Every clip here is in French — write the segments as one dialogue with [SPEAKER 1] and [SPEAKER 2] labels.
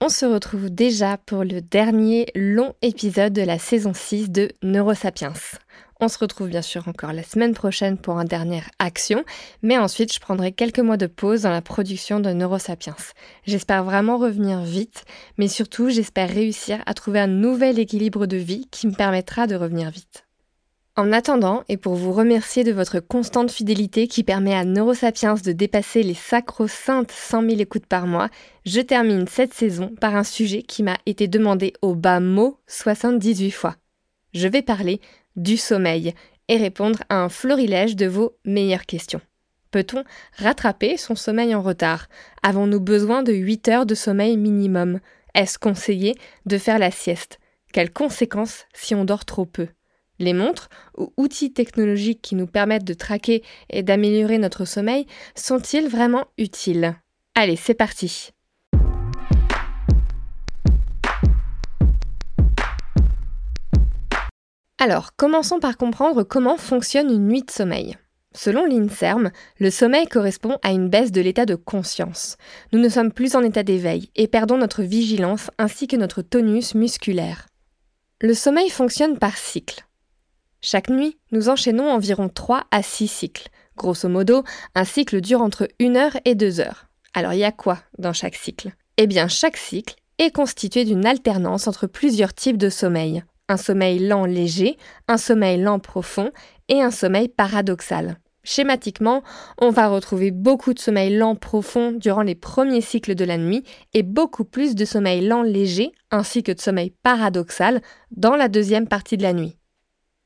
[SPEAKER 1] on se retrouve déjà pour le dernier long épisode de la saison 6 de Neurosapiens. On se retrouve bien sûr encore la semaine prochaine pour un dernière action, mais ensuite je prendrai quelques mois de pause dans la production de Neurosapiens. J'espère vraiment revenir vite, mais surtout j'espère réussir à trouver un nouvel équilibre de vie qui me permettra de revenir vite. En attendant, et pour vous remercier de votre constante fidélité qui permet à Neurosapiens de dépasser les sacro-saintes 100 000 écoutes par mois, je termine cette saison par un sujet qui m'a été demandé au bas mot 78 fois. Je vais parler du sommeil et répondre à un florilège de vos meilleures questions. Peut-on rattraper son sommeil en retard? Avons-nous besoin de 8 heures de sommeil minimum? Est-ce conseillé de faire la sieste? Quelles conséquences si on dort trop peu? Les montres, ou outils technologiques qui nous permettent de traquer et d'améliorer notre sommeil, sont-ils vraiment utiles? Allez, c'est parti Alors, commençons par comprendre comment fonctionne une nuit de sommeil. Selon l'INSERM, le sommeil correspond à une baisse de l'état de conscience. Nous ne sommes plus en état d'éveil et perdons notre vigilance ainsi que notre tonus musculaire. Le sommeil fonctionne par cycle. Chaque nuit, nous enchaînons environ 3 à 6 cycles. Grosso modo, un cycle dure entre 1 heure et 2 heures. Alors il y a quoi dans chaque cycle? Eh bien, chaque cycle est constitué d'une alternance entre plusieurs types de sommeil. Un sommeil lent léger, un sommeil lent profond et un sommeil paradoxal. Schématiquement, on va retrouver beaucoup de sommeil lent profond durant les premiers cycles de la nuit et beaucoup plus de sommeil lent léger ainsi que de sommeil paradoxal dans la deuxième partie de la nuit.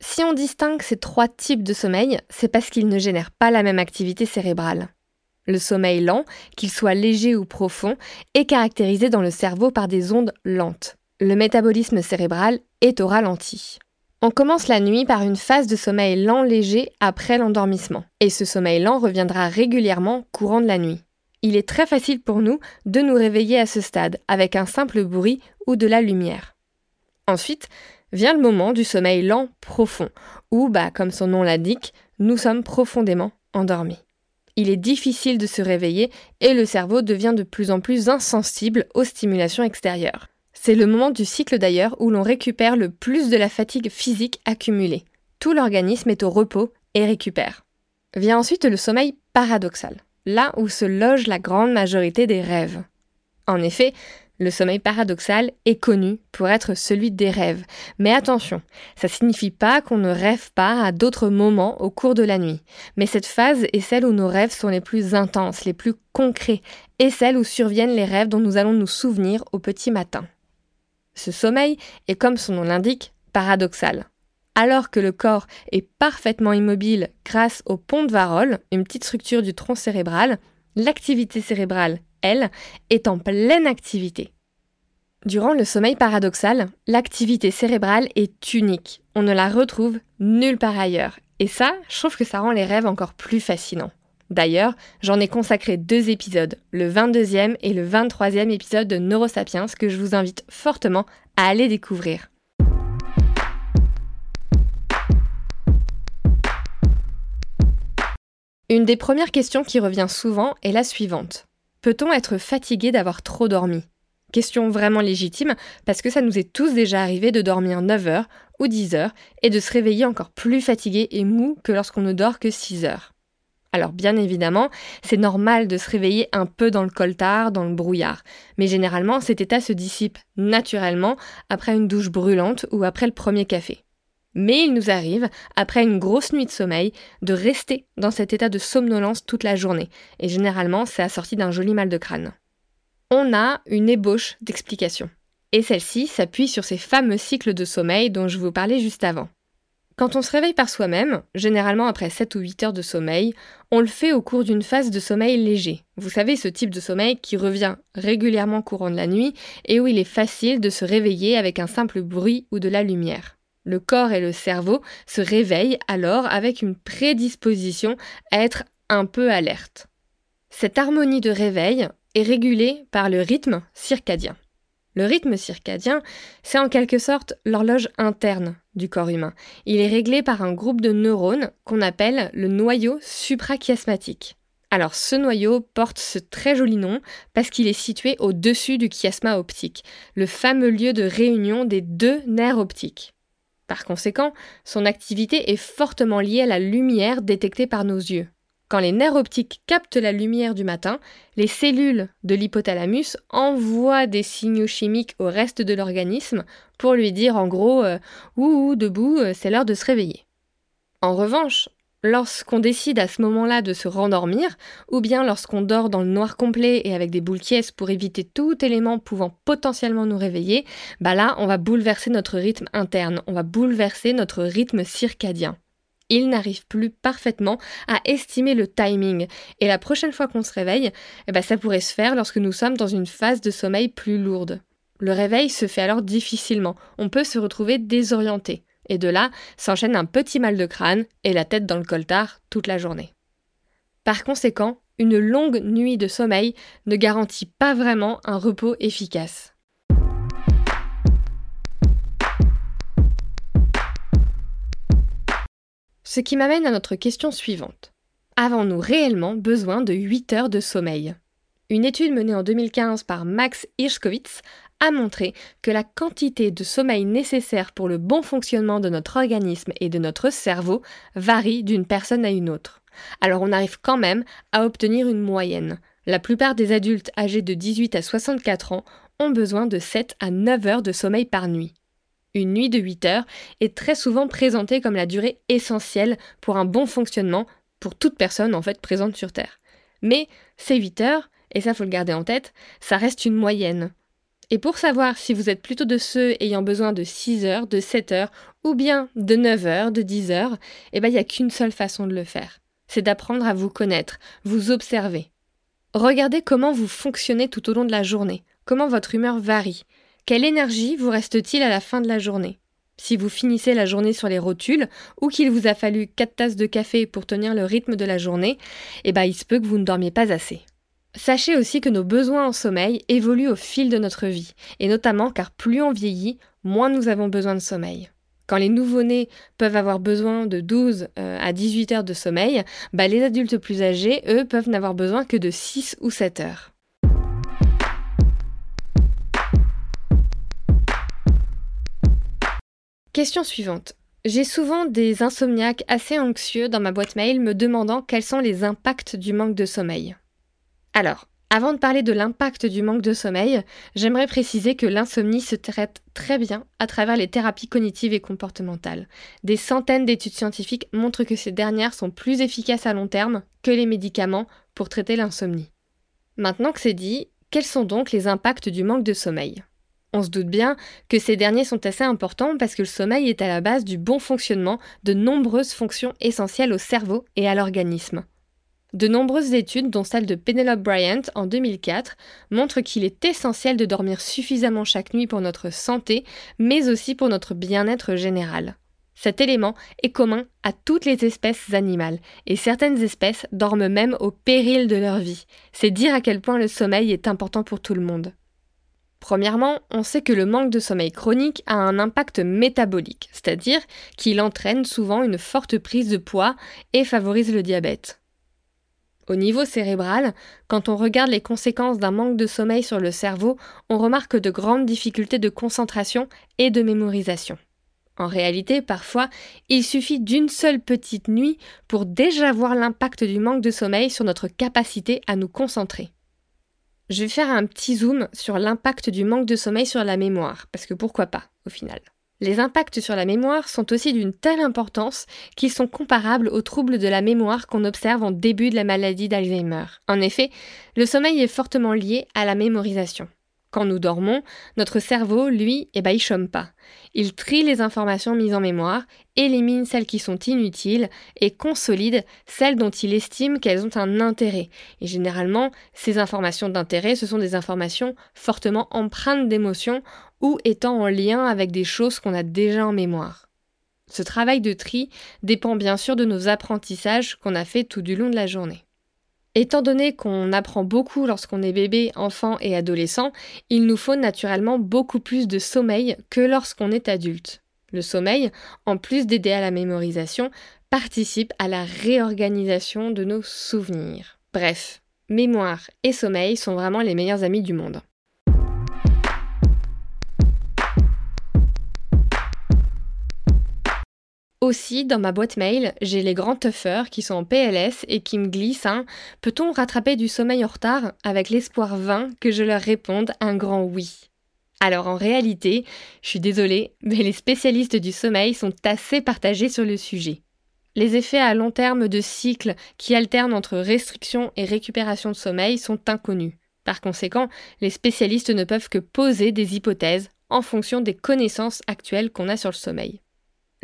[SPEAKER 1] Si on distingue ces trois types de sommeil, c'est parce qu'ils ne génèrent pas la même activité cérébrale. Le sommeil lent, qu'il soit léger ou profond, est caractérisé dans le cerveau par des ondes lentes. Le métabolisme cérébral est au ralenti. On commence la nuit par une phase de sommeil lent léger après l'endormissement, et ce sommeil lent reviendra régulièrement courant de la nuit. Il est très facile pour nous de nous réveiller à ce stade avec un simple bruit ou de la lumière. Ensuite, vient le moment du sommeil lent profond, où, bah, comme son nom l'indique, nous sommes profondément endormis. Il est difficile de se réveiller et le cerveau devient de plus en plus insensible aux stimulations extérieures. C'est le moment du cycle d'ailleurs où l'on récupère le plus de la fatigue physique accumulée. Tout l'organisme est au repos et récupère. Vient ensuite le sommeil paradoxal, là où se loge la grande majorité des rêves. En effet, le sommeil paradoxal est connu pour être celui des rêves. Mais attention, ça signifie pas qu'on ne rêve pas à d'autres moments au cours de la nuit. Mais cette phase est celle où nos rêves sont les plus intenses, les plus concrets, et celle où surviennent les rêves dont nous allons nous souvenir au petit matin. Ce sommeil est, comme son nom l'indique, paradoxal. Alors que le corps est parfaitement immobile grâce au pont de Varol, une petite structure du tronc cérébral, l'activité cérébrale elle, est en pleine activité. Durant le sommeil paradoxal, l'activité cérébrale est unique. On ne la retrouve nulle part ailleurs. Et ça, je trouve que ça rend les rêves encore plus fascinants. D'ailleurs, j'en ai consacré deux épisodes, le 22e et le 23e épisode de Neurosapiens que je vous invite fortement à aller découvrir. Une des premières questions qui revient souvent est la suivante. Peut-on être fatigué d'avoir trop dormi? Question vraiment légitime parce que ça nous est tous déjà arrivé de dormir 9 heures ou 10 heures et de se réveiller encore plus fatigué et mou que lorsqu'on ne dort que 6 heures. Alors bien évidemment, c'est normal de se réveiller un peu dans le coltard, dans le brouillard, mais généralement cet état se dissipe naturellement après une douche brûlante ou après le premier café. Mais il nous arrive, après une grosse nuit de sommeil, de rester dans cet état de somnolence toute la journée, et généralement c'est assorti d'un joli mal de crâne. On a une ébauche d'explication, et celle-ci s'appuie sur ces fameux cycles de sommeil dont je vous parlais juste avant. Quand on se réveille par soi-même, généralement après 7 ou 8 heures de sommeil, on le fait au cours d'une phase de sommeil léger. Vous savez, ce type de sommeil qui revient régulièrement courant de la nuit et où il est facile de se réveiller avec un simple bruit ou de la lumière. Le corps et le cerveau se réveillent alors avec une prédisposition à être un peu alerte. Cette harmonie de réveil est régulée par le rythme circadien. Le rythme circadien, c'est en quelque sorte l'horloge interne du corps humain. Il est réglé par un groupe de neurones qu'on appelle le noyau suprachiasmatique. Alors ce noyau porte ce très joli nom parce qu'il est situé au-dessus du chiasma optique, le fameux lieu de réunion des deux nerfs optiques. Par conséquent, son activité est fortement liée à la lumière détectée par nos yeux. Quand les nerfs optiques captent la lumière du matin, les cellules de l'hypothalamus envoient des signaux chimiques au reste de l'organisme pour lui dire en gros euh, Ouh, debout, euh, c'est l'heure de se réveiller. En revanche, lorsqu'on décide à ce moment-là de se rendormir, ou bien lorsqu'on dort dans le noir complet et avec des boules quiesces pour éviter tout élément pouvant potentiellement nous réveiller, bah là, on va bouleverser notre rythme interne, on va bouleverser notre rythme circadien il n'arrive plus parfaitement à estimer le timing. Et la prochaine fois qu'on se réveille, eh ben ça pourrait se faire lorsque nous sommes dans une phase de sommeil plus lourde. Le réveil se fait alors difficilement, on peut se retrouver désorienté. Et de là s'enchaîne un petit mal de crâne et la tête dans le coltard toute la journée. Par conséquent, une longue nuit de sommeil ne garantit pas vraiment un repos efficace. Ce qui m'amène à notre question suivante. Avons-nous réellement besoin de 8 heures de sommeil? Une étude menée en 2015 par Max Hirschkowitz a montré que la quantité de sommeil nécessaire pour le bon fonctionnement de notre organisme et de notre cerveau varie d'une personne à une autre. Alors on arrive quand même à obtenir une moyenne. La plupart des adultes âgés de 18 à 64 ans ont besoin de 7 à 9 heures de sommeil par nuit. Une nuit de 8 heures est très souvent présentée comme la durée essentielle pour un bon fonctionnement pour toute personne en fait présente sur Terre. Mais ces 8 heures, et ça faut le garder en tête, ça reste une moyenne. Et pour savoir si vous êtes plutôt de ceux ayant besoin de 6 heures, de 7 heures, ou bien de 9 heures, de 10 heures, eh ben il n'y a qu'une seule façon de le faire. C'est d'apprendre à vous connaître, vous observer. Regardez comment vous fonctionnez tout au long de la journée, comment votre humeur varie, quelle énergie vous reste-t-il à la fin de la journée? Si vous finissez la journée sur les rotules ou qu'il vous a fallu 4 tasses de café pour tenir le rythme de la journée, eh ben il se peut que vous ne dormiez pas assez. Sachez aussi que nos besoins en sommeil évoluent au fil de notre vie, et notamment car plus on vieillit, moins nous avons besoin de sommeil. Quand les nouveau-nés peuvent avoir besoin de 12 euh, à 18 heures de sommeil, bah les adultes plus âgés, eux, peuvent n'avoir besoin que de 6 ou 7 heures. Question suivante. J'ai souvent des insomniaques assez anxieux dans ma boîte mail me demandant quels sont les impacts du manque de sommeil. Alors, avant de parler de l'impact du manque de sommeil, j'aimerais préciser que l'insomnie se traite très bien à travers les thérapies cognitives et comportementales. Des centaines d'études scientifiques montrent que ces dernières sont plus efficaces à long terme que les médicaments pour traiter l'insomnie. Maintenant que c'est dit, quels sont donc les impacts du manque de sommeil? On se doute bien que ces derniers sont assez importants parce que le sommeil est à la base du bon fonctionnement de nombreuses fonctions essentielles au cerveau et à l'organisme. De nombreuses études, dont celle de Penelope Bryant en 2004, montrent qu'il est essentiel de dormir suffisamment chaque nuit pour notre santé, mais aussi pour notre bien-être général. Cet élément est commun à toutes les espèces animales, et certaines espèces dorment même au péril de leur vie. C'est dire à quel point le sommeil est important pour tout le monde. Premièrement, on sait que le manque de sommeil chronique a un impact métabolique, c'est-à-dire qu'il entraîne souvent une forte prise de poids et favorise le diabète. Au niveau cérébral, quand on regarde les conséquences d'un manque de sommeil sur le cerveau, on remarque de grandes difficultés de concentration et de mémorisation. En réalité, parfois, il suffit d'une seule petite nuit pour déjà voir l'impact du manque de sommeil sur notre capacité à nous concentrer. Je vais faire un petit zoom sur l'impact du manque de sommeil sur la mémoire, parce que pourquoi pas, au final. Les impacts sur la mémoire sont aussi d'une telle importance qu'ils sont comparables aux troubles de la mémoire qu'on observe en début de la maladie d'Alzheimer. En effet, le sommeil est fortement lié à la mémorisation. Quand nous dormons, notre cerveau, lui, eh ben, il chôme pas. Il trie les informations mises en mémoire, élimine celles qui sont inutiles et consolide celles dont il estime qu'elles ont un intérêt. Et généralement, ces informations d'intérêt, ce sont des informations fortement empreintes d'émotions ou étant en lien avec des choses qu'on a déjà en mémoire. Ce travail de tri dépend bien sûr de nos apprentissages qu'on a fait tout du long de la journée. Étant donné qu'on apprend beaucoup lorsqu'on est bébé, enfant et adolescent, il nous faut naturellement beaucoup plus de sommeil que lorsqu'on est adulte. Le sommeil, en plus d'aider à la mémorisation, participe à la réorganisation de nos souvenirs. Bref, mémoire et sommeil sont vraiment les meilleurs amis du monde. Aussi, dans ma boîte mail, j'ai les grands tuffers qui sont en PLS et qui me glissent un Peut-on rattraper du sommeil en retard avec l'espoir vain que je leur réponde un grand oui? Alors en réalité, je suis désolée, mais les spécialistes du sommeil sont assez partagés sur le sujet. Les effets à long terme de cycles qui alternent entre restriction et récupération de sommeil sont inconnus. Par conséquent, les spécialistes ne peuvent que poser des hypothèses en fonction des connaissances actuelles qu'on a sur le sommeil.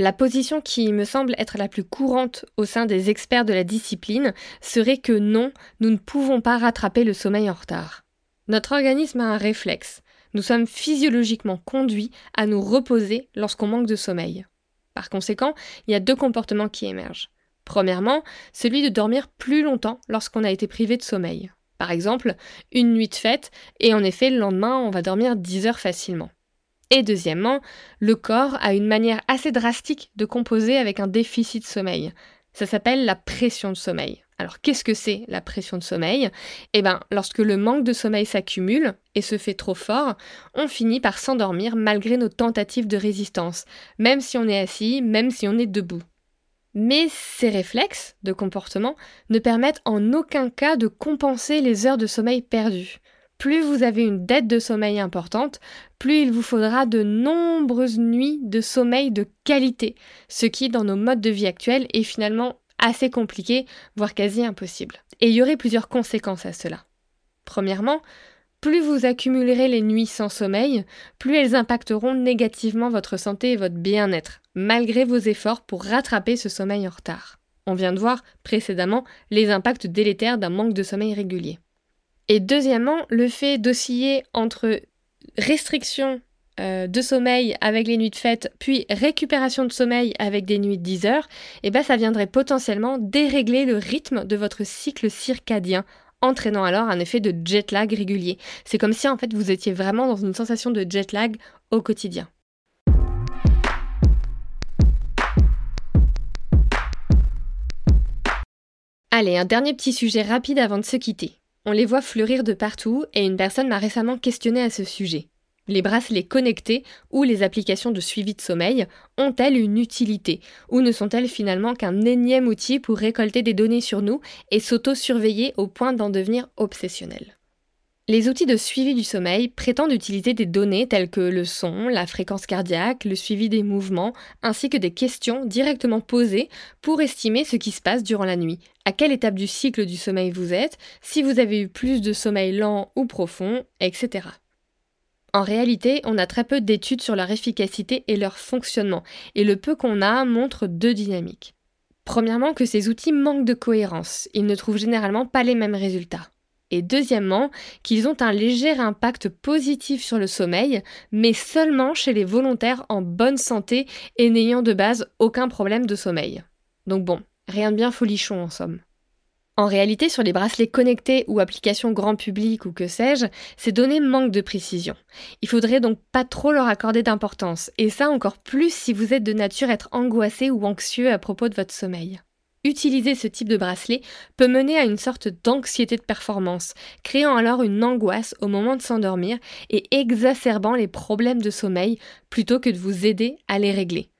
[SPEAKER 1] La position qui me semble être la plus courante au sein des experts de la discipline serait que non, nous ne pouvons pas rattraper le sommeil en retard. Notre organisme a un réflexe. Nous sommes physiologiquement conduits à nous reposer lorsqu'on manque de sommeil. Par conséquent, il y a deux comportements qui émergent. Premièrement, celui de dormir plus longtemps lorsqu'on a été privé de sommeil. Par exemple, une nuit de fête, et en effet, le lendemain, on va dormir 10 heures facilement. Et deuxièmement, le corps a une manière assez drastique de composer avec un déficit de sommeil. Ça s'appelle la pression de sommeil. Alors qu'est-ce que c'est la pression de sommeil? Eh bien, lorsque le manque de sommeil s'accumule et se fait trop fort, on finit par s'endormir malgré nos tentatives de résistance, même si on est assis, même si on est debout. Mais ces réflexes de comportement ne permettent en aucun cas de compenser les heures de sommeil perdues. Plus vous avez une dette de sommeil importante, plus il vous faudra de nombreuses nuits de sommeil de qualité, ce qui dans nos modes de vie actuels est finalement assez compliqué, voire quasi impossible. Et il y aurait plusieurs conséquences à cela. Premièrement, plus vous accumulerez les nuits sans sommeil, plus elles impacteront négativement votre santé et votre bien-être, malgré vos efforts pour rattraper ce sommeil en retard. On vient de voir précédemment les impacts délétères d'un manque de sommeil régulier. Et deuxièmement, le fait d'osciller entre restriction euh, de sommeil avec les nuits de fête, puis récupération de sommeil avec des nuits de 10 heures, eh ben ça viendrait potentiellement dérégler le rythme de votre cycle circadien, entraînant alors un effet de jet lag régulier. C'est comme si en fait vous étiez vraiment dans une sensation de jet lag au quotidien. Allez, un dernier petit sujet rapide avant de se quitter. On les voit fleurir de partout et une personne m'a récemment questionné à ce sujet. Les bracelets connectés ou les applications de suivi de sommeil ont-elles une utilité ou ne sont-elles finalement qu'un énième outil pour récolter des données sur nous et s'auto-surveiller au point d'en devenir obsessionnel? Les outils de suivi du sommeil prétendent utiliser des données telles que le son, la fréquence cardiaque, le suivi des mouvements, ainsi que des questions directement posées pour estimer ce qui se passe durant la nuit, à quelle étape du cycle du sommeil vous êtes, si vous avez eu plus de sommeil lent ou profond, etc. En réalité, on a très peu d'études sur leur efficacité et leur fonctionnement, et le peu qu'on a montre deux dynamiques. Premièrement, que ces outils manquent de cohérence, ils ne trouvent généralement pas les mêmes résultats et deuxièmement qu'ils ont un léger impact positif sur le sommeil, mais seulement chez les volontaires en bonne santé et n'ayant de base aucun problème de sommeil. Donc bon, rien de bien folichon en somme. En réalité, sur les bracelets connectés ou applications grand public ou que sais-je, ces données manquent de précision. Il faudrait donc pas trop leur accorder d'importance, et ça encore plus si vous êtes de nature à être angoissé ou anxieux à propos de votre sommeil. Utiliser ce type de bracelet peut mener à une sorte d'anxiété de performance, créant alors une angoisse au moment de s'endormir et exacerbant les problèmes de sommeil plutôt que de vous aider à les régler.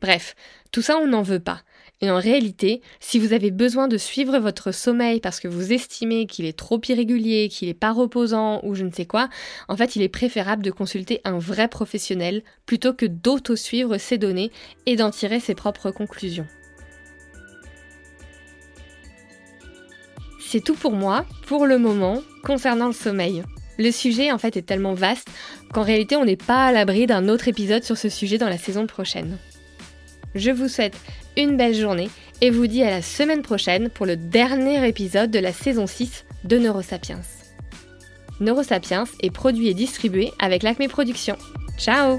[SPEAKER 1] Bref, tout ça on n'en veut pas. Et en réalité, si vous avez besoin de suivre votre sommeil parce que vous estimez qu'il est trop irrégulier, qu'il n'est pas reposant ou je ne sais quoi, en fait il est préférable de consulter un vrai professionnel plutôt que d'auto-suivre ces données et d'en tirer ses propres conclusions. C'est tout pour moi, pour le moment, concernant le sommeil. Le sujet en fait est tellement vaste qu'en réalité on n'est pas à l'abri d'un autre épisode sur ce sujet dans la saison prochaine. Je vous souhaite une belle journée et vous dis à la semaine prochaine pour le dernier épisode de la saison 6 de Neurosapiens. Neurosapiens est produit et distribué avec l'Acme Productions. Ciao